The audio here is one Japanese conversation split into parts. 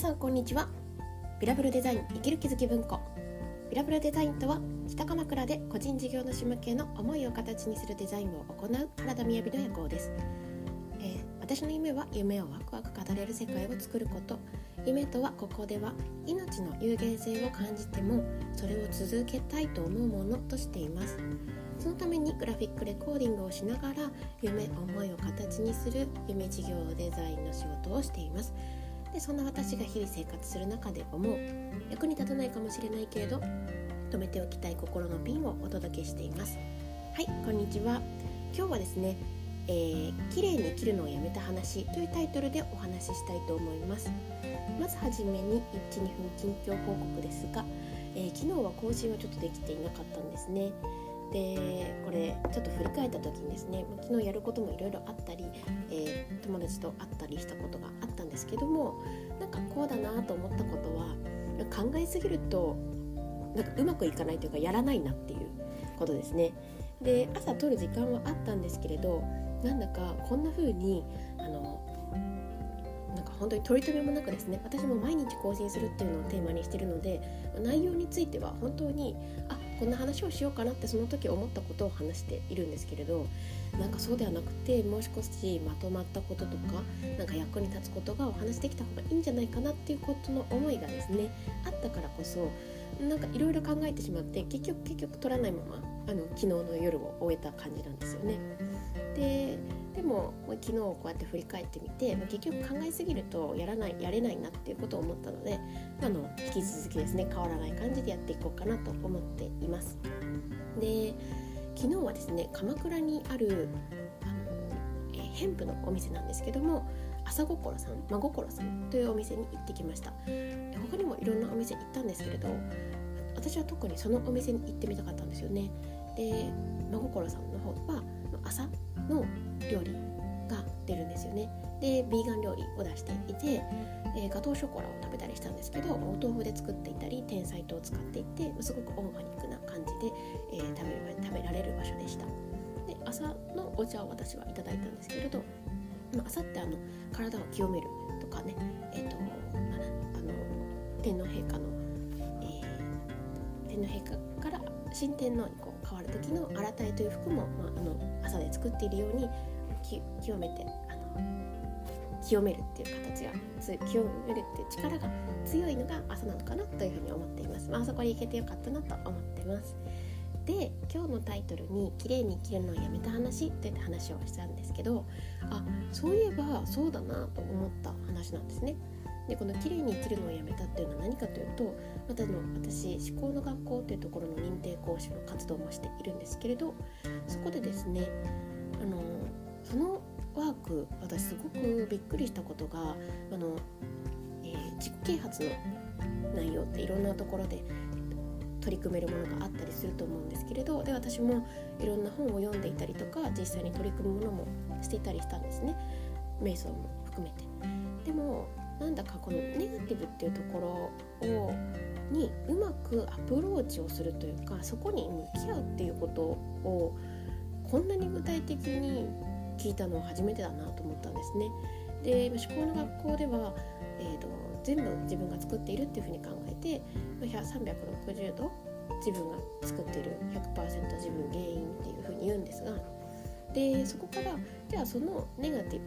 さんこんにちは。ビラブルデザイン生きる気づき文庫。ビラブルデザインとは北鎌倉で個人事業主向けの思いを形にするデザインを行う原田雅の夜行です、えー、私の夢は夢をワクワク語れる世界を作ること。夢とはここでは命の有限性を感じてもそれを続けたいと思うものとしています。そのためにグラフィックレコーディングをしながら夢思いを形にする夢事業デザインの仕事をしています。でそんな私が日々生活する中で思う役に立たないかもしれないけれど止めておきたい心のピンをお届けしています。はいこんにちは。今日はですねえー、綺麗に切るのをやめた話というタイトルでお話ししたいと思います。まずはじめに12分近況報告ですが、えー、昨日は更新はちょっとできていなかったんですね。でこれちょっと振り返った時にですね昨日やることもいろいろあったり、えー、友達と会ったりしたことがあったんですけどもなんかこうだなと思ったことは考えすぎるとなんかうまくいかないというかやらないなっていうことですね。で朝撮る時間はあったんですけれどなんだかこんな風にあのなんか本当に取り留めもなくですね私も毎日更新するっていうのをテーマにしてるので内容については本当にあこんな話をしようかなってその時思ったことを話しているんですけれどなんかそうではなくてもう少しまとまったこととかなんか役に立つことがお話できた方がいいんじゃないかなっていうことの思いがですねあったからこそなんかいろいろ考えてしまって結局結局取らないままあの昨日の夜を終えた感じなんですよね。ででも昨日こうやって振り返ってみて結局考えすぎるとやらないやれないなっていうことを思ったのであの引き続きですね変わらない感じでやっていこうかなと思っています。で昨日はですね鎌倉にあるあの、えー、ヘンプのお店なんですけども朝心さん真心さんというお店に行ってきました他にもいろんなお店行ったんですけれど私は特にそのお店に行ってみたかったんですよねで真心さんの方は朝の料理が出るんですよね。でビーガン料理を出していて、えー、ガトーショコラを食べたりしたんですけどお豆腐で作っていたり天才糖を使っていてすごくオーガニックな感じで、えー、食べ食べられる場所でした。で朝のお茶を私はいただいたんですけれど、まあ、朝ってあの体を清めるとかねえっ、ー、とあの天皇陛下の、え天皇陛下新天皇にこう変わる時の新たいという服も、まあ、あの朝で作っているように清めてあの清めるっていう形が清めるっていう力が強いのが朝なのかなというふうに思っています。まあそこに行けてよかったなと思ってます。で今日のタイトルに「綺麗に生きるのをやめた話」といった話をしたんですけどあそういえばそうだなと思った話なんですね。でこの「綺麗に生きるのをやめた」っていうのは何かというとまたの私思考の学校というところの認定講師の活動もしているんですけれどそこでですねあのそのワーク私すごくびっくりしたことがあの、えー、自己啓発の内容っていろんなところで取り組めるものがあったりすると思うんですけれどで私もいろんな本を読んでいたりとか実際に取り組むものもしていたりしたんですね瞑想も含めて。でもなんだかこのネガティブっていうところをにうまくアプローチをするというかそこに向き合うっていうことをこんなに具体的に聞いたのは初めてだなと思ったんですね。で思考の学校では、えーと、全部自分が作っているっていうふうに考えて360度自分が作っている100%自分原因っていうふうに言うんですがでそこからじゃあそのネガティ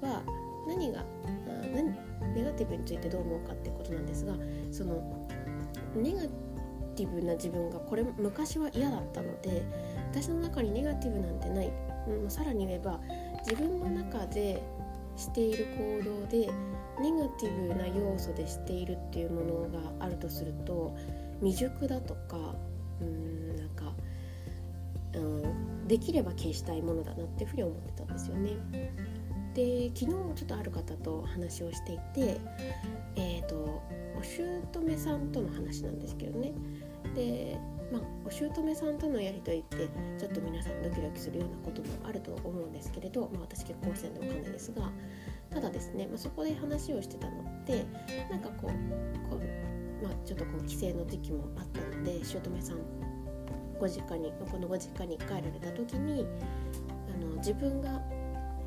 ブは何がネガティブについてどう思うかってことなんですがそのネガティブな自分がこれ昔は嫌だったので私の中にネガティブなんてない、うん、さらに言えば自分の中でしている行動でネガティブな要素でしているっていうものがあるとすると未熟だとかうんなんか、うん、できれば消したいものだなっていうふうに思ってたんですよね。で昨日ちょっとある方と話をしていてえ、ー、とお姑さんとの話なんですけどね。でまあ、お姑さんとのやり取りってちょっと皆さんドキドキするようなこともあると思うんですけれど、まあ、私結婚してるんで分かんないですがただですね、まあ、そこで話をしてたのってなんかこうこう、まあ、ちょっとこう帰省の時期もあったので姑さんご実家にこのご実家に帰られた時にあの自分が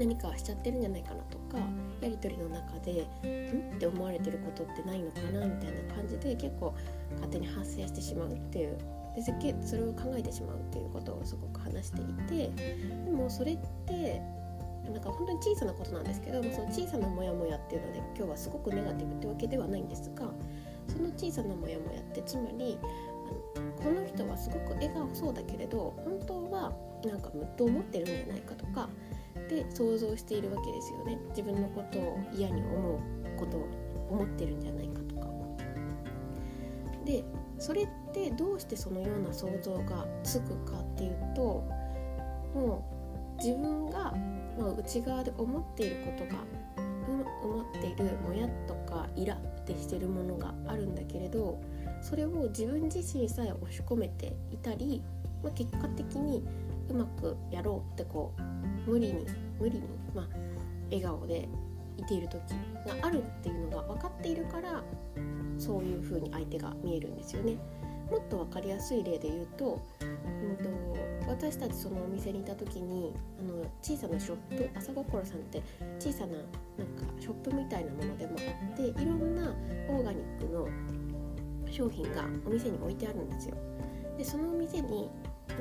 何かしちゃってるんじゃないかなとかやり取りの中でん？って思われてることってないのかなみたいな感じで結構勝手に発生してしまうっていうでそれを考えてしまうっていうことをすごく話していてでもそれってなんか本当に小さなことなんですけどその小さなモヤモヤっていうので今日はすごくネガティブってわけではないんですがその小さなモヤモヤってつまりあのこの人はすごく笑顔そうだけれど本当はなんかむっと思ってるんじゃないかとかで想像しているわけですよね。自分のことを嫌に思うことを思ってるんじゃないかとか。でそれってどうしてそのような想像がつくかっていうともう自分が、ま、内側で思っていることが思っているもやとかイラってしてるものがあるんだけれどそれを自分自身さえ押し込めていたり、ま、結果的にうまくやろうってこう無理に無理に、まあ、笑顔でいている時があるっていうのが分かっているからそういう風に相手が見えるんですよね。もっと分かりやすい例で言うと,、うんと、私たちそのお店にいた時にあの小さなショップ朝心さんって小さななんかショップみたいなものでもあっていろんなオーガニックの商品がお店に置いてあるんですよ。でそのお店に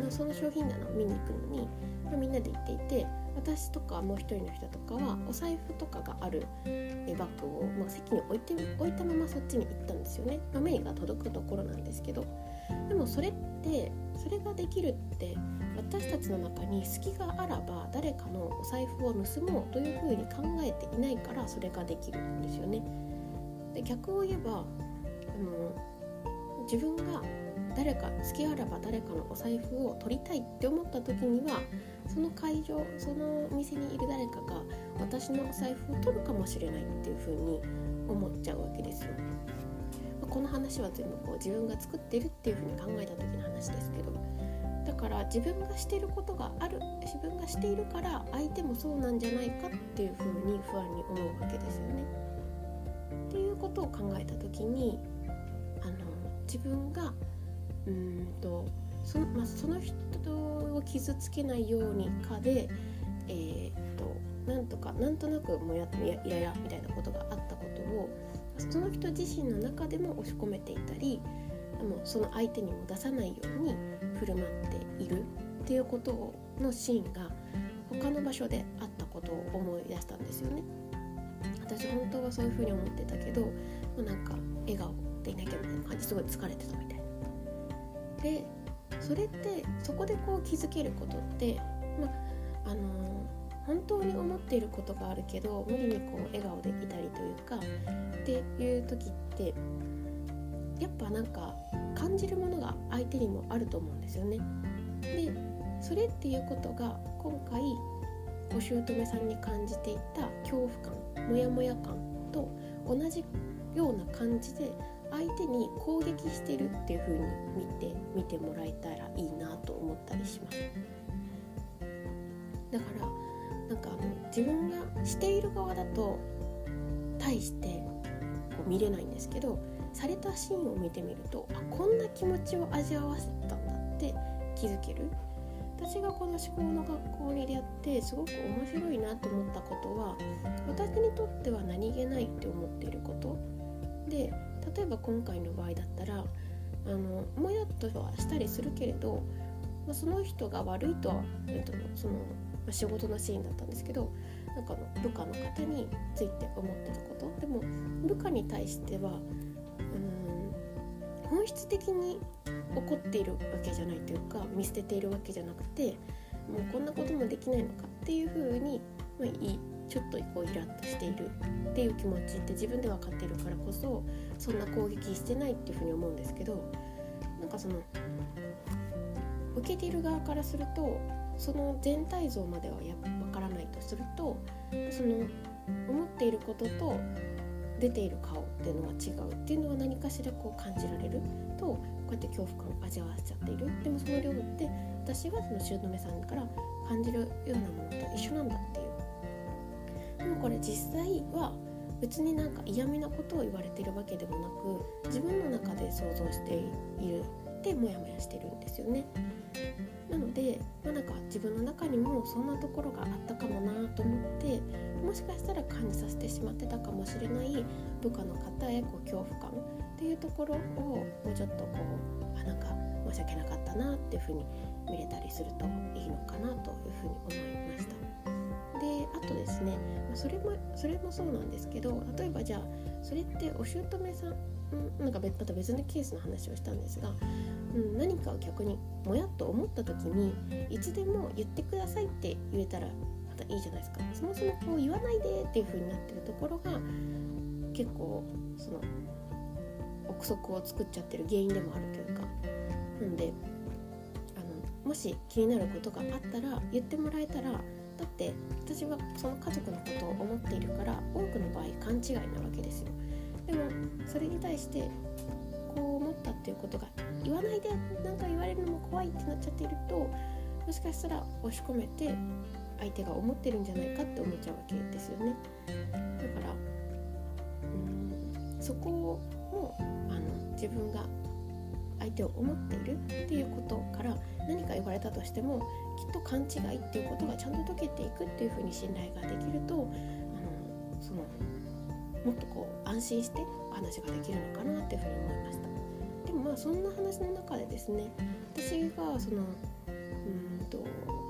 その商品棚を見に行くのに、ま、みんなで行っていて私とかもう一人の人とかはお財布とかがあるバッグを、まあ、席に置いて置いたままそっちに行ったんですよね、まあ、目が届くところなんですけどでもそれってそれができるって私たちの中に隙があらば誰かのお財布を盗もうというふうに考えていないからそれができるんですよね。で逆を言えばあの自分が誰か好きあらば誰かのお財布を取りたいって思った時にはその会場そのお店にいる誰かが私のお財布を取るかもしれないっていう風に思っちゃうわけですよ。この話は全部こう自分が作ってるっていう風に考えた時の話ですけどだから自分がしてることがある自分がしているから相手もそうなんじゃないかっていう風に不安に思うわけですよね。っていうことを考えた時にあの自分がうんとその,、まあ、その人を傷つけないようにかで、えー、っとなんとかなんとなくもやイライラみたいなことがあったことをその人自身の中でも押し込めていたりもその相手にも出さないように振る舞っているっていうことのシーンが他の場所であったことを思い出したんですよね。私本当はそういうふうに思ってたけどもうなんか笑顔でいなきゃみたいな感じすごい疲れてたみたいな。でそれってそこでこう気づけることって、まあの本当に思っていることがあるけど無理にこう笑顔でいたりというかっていう時ってやっぱなんか感じるものが相手にもあると思うんですよね。でそれっていうことが今回お姑さんに感じていた恐怖感モヤモヤ感と同じような感じで相手に攻撃してるっていう風に見て見てもらえたらいいなと思ったりします。だからなんかあの自分がしている側だと対してこう見れないんですけどされたシーンを見てみるとあこんな気持ちを味わわせたんだって気づける。私がこの思考の学校に出会ってすごく面白いなと思ったことは私にとっては何気ないって思っていること。で例えば今回の場合だったらあのもやっとはしたりするけれど、まあ、その人が悪いとは、えっと、その、ま、仕事のシーンだったんですけどなんかの部下の方について思ってたこと。でも部下に対してはうん本質的に怒っているわけじゃないというか見捨てているわけじゃなくてもうこんなこともできないのかっていうふうに、まあ、いいちょっとこうイラッとしているっていう気持ちって自分で分かっているからこそそんな攻撃してないっていうふうに思うんですけどなんかその受けている側からするとその全体像まではや分からないとするとその思っていることと出ている顔っていうのが違うっていうのは何かしらこう感じられるとこうやって恐怖感を味わわせちゃっている。でもその量って私はその姑さんから感じるようなものと一緒なんだっていうでもこれ実際は別になんか嫌味なことを言われてるわけでもなく自分の中で想像しているでモヤモヤしてるんですよね。なので、まあ、なんか自分の中にもそんなところがあったかもなと思ってもしかしたら感じさせてしまってたかもしれない部下の方へこう恐怖感っていうところをもうちょっとこうあなんか申し訳なかったなっていうふうに見れたりするといいのかなというふうに思いました。であとですねそれもそれもそうなんですけど例えばじゃあそれってお姑さんなんかまた別のケースの話をしたんですが、うん、何かを逆にもやっと思った時にいつでも言ってくださいって言えたらまたいいじゃないですか。そもそもこう言わないでっていう風になってるところが結構その憶測を作っちゃってる原因でもあるというか。なんであのもし気になることがあったら言ってもらえたらだって私はその家族のことを思っているから多くの場合勘違いなわけですよ。でもそれに対してこう思ったっていうことが言わないで何か言われるのも怖いってなっちゃっているともしかしたら押し込めて相手が思ってるんじゃないかって思っちゃうわけですよね。だからうんそこもあの自分が相手を思っているっていうことから何か言われたとしてもきっと勘違いっていうことがちゃんと解けていくっていうふうに信頼ができるとあのそのもっとこう安心してお話ができるのかなっていうふうに思いました。でもまあそんな話の中でですね私がそのうんと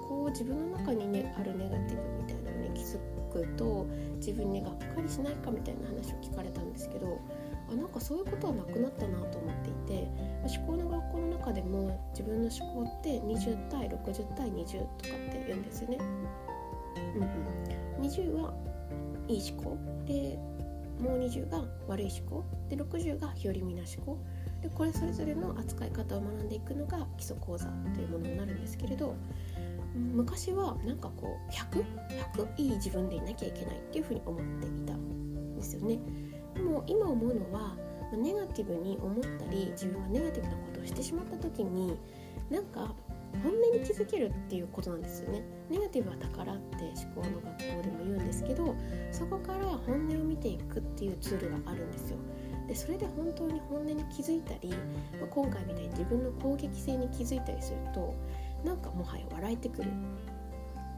こう自分の中に、ね、あるネガティブみたいなのに気づくと自分にがっかりしないかみたいな話を聞かれたんですけどあなんかそういうことはなくなったなと思っていて思考の学校の中でも自分の思考って20対60対20とかって言うんですよね。うん、20はいい思考でもう20が悪い思考で60が日和見な思考でこれそれぞれの扱い方を学んでいくのが基礎講座というものになるんですけれど昔はなんかこう 100?100 いい自分でいなきゃいけないっていうふうに思っていたんですよねでも今思うのはネガティブに思ったり自分がネガティブなことをしてしまった時になんか本音に気づけるっていうことなんですよね。ネガティブは宝って思考の学校でも言うんですけどそこから本音を見ていくっていうツールがあるんですよ。でそれで本当に本音に気づいたり、ま、今回みたいに自分の攻撃性に気づいたりするとなんかもはや笑えてくる。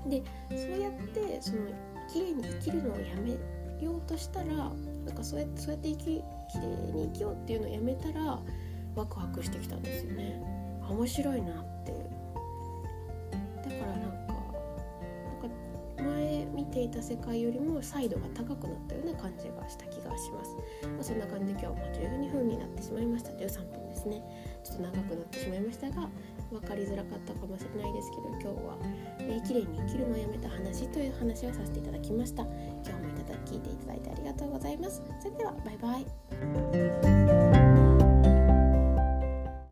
でそうやってその綺麗に生きるのをやめようとしたらなんかそうやってそうやって生き綺麗に生きようっていうのをやめたらワクワクしてきたんですよね。面白いなって。ていた世界よりも彩度が高くなったような感じがした気がします、まあ、そんな感じで今日は12分になってしまいました。13分ですね。ちょっと長くなってしまいましたが分かりづらかったかもしれないですけど今日は、えー、綺麗に生きるのをやめた話という話をさせていただきました。今日と聞いていただいてありがとうございます。それではバイバイ。